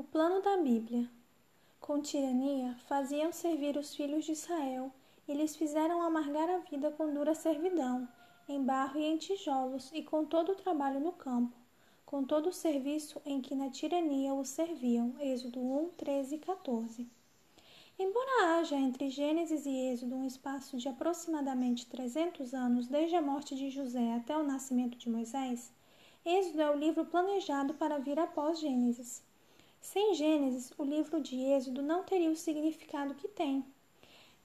plano da Bíblia. Com tirania, faziam servir os filhos de Israel e lhes fizeram amargar a vida com dura servidão, em barro e em tijolos, e com todo o trabalho no campo, com todo o serviço em que na tirania os serviam. Êxodo 1, 13 e 14. Embora haja entre Gênesis e Êxodo um espaço de aproximadamente 300 anos desde a morte de José até o nascimento de Moisés, Êxodo é o livro planejado para vir após Gênesis. Sem Gênesis, o livro de Êxodo não teria o significado que tem.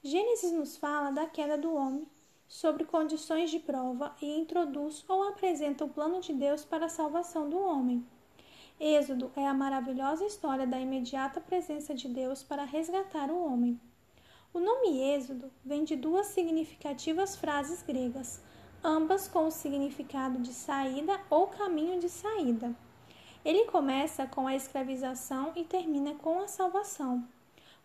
Gênesis nos fala da queda do homem, sobre condições de prova e introduz ou apresenta o plano de Deus para a salvação do homem. Êxodo é a maravilhosa história da imediata presença de Deus para resgatar o homem. O nome Êxodo vem de duas significativas frases gregas, ambas com o significado de saída ou caminho de saída. Ele começa com a escravização e termina com a salvação.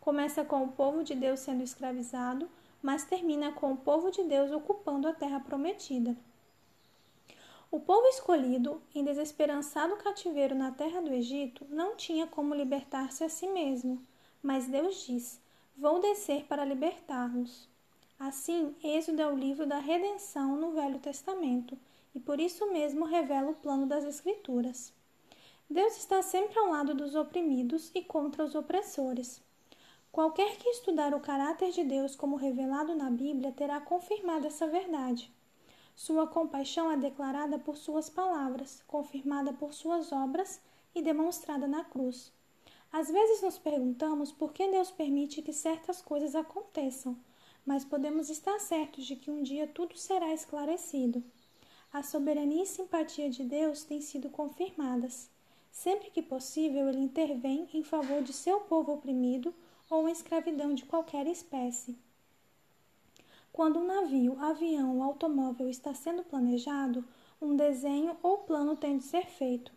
Começa com o povo de Deus sendo escravizado, mas termina com o povo de Deus ocupando a terra prometida. O povo escolhido, em desesperançado cativeiro na terra do Egito, não tinha como libertar-se a si mesmo, mas Deus diz: Vou descer para libertar-los. Assim, Êxodo é o livro da redenção no Velho Testamento, e por isso mesmo revela o plano das Escrituras. Deus está sempre ao lado dos oprimidos e contra os opressores. Qualquer que estudar o caráter de Deus como revelado na Bíblia terá confirmado essa verdade. Sua compaixão é declarada por suas palavras, confirmada por suas obras e demonstrada na cruz. Às vezes nos perguntamos por que Deus permite que certas coisas aconteçam, mas podemos estar certos de que um dia tudo será esclarecido. A soberania e simpatia de Deus têm sido confirmadas. Sempre que possível, ele intervém em favor de seu povo oprimido ou em escravidão de qualquer espécie. Quando um navio, avião ou automóvel está sendo planejado, um desenho ou plano tem de ser feito.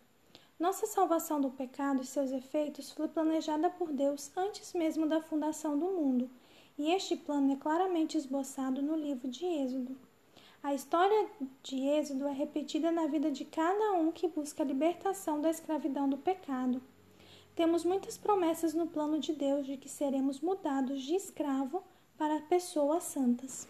Nossa salvação do pecado e seus efeitos foi planejada por Deus antes mesmo da fundação do mundo, e este plano é claramente esboçado no livro de Êxodo. A história de Êxodo é repetida na vida de cada um que busca a libertação da escravidão do pecado. Temos muitas promessas no plano de Deus de que seremos mudados de escravo para pessoas santas.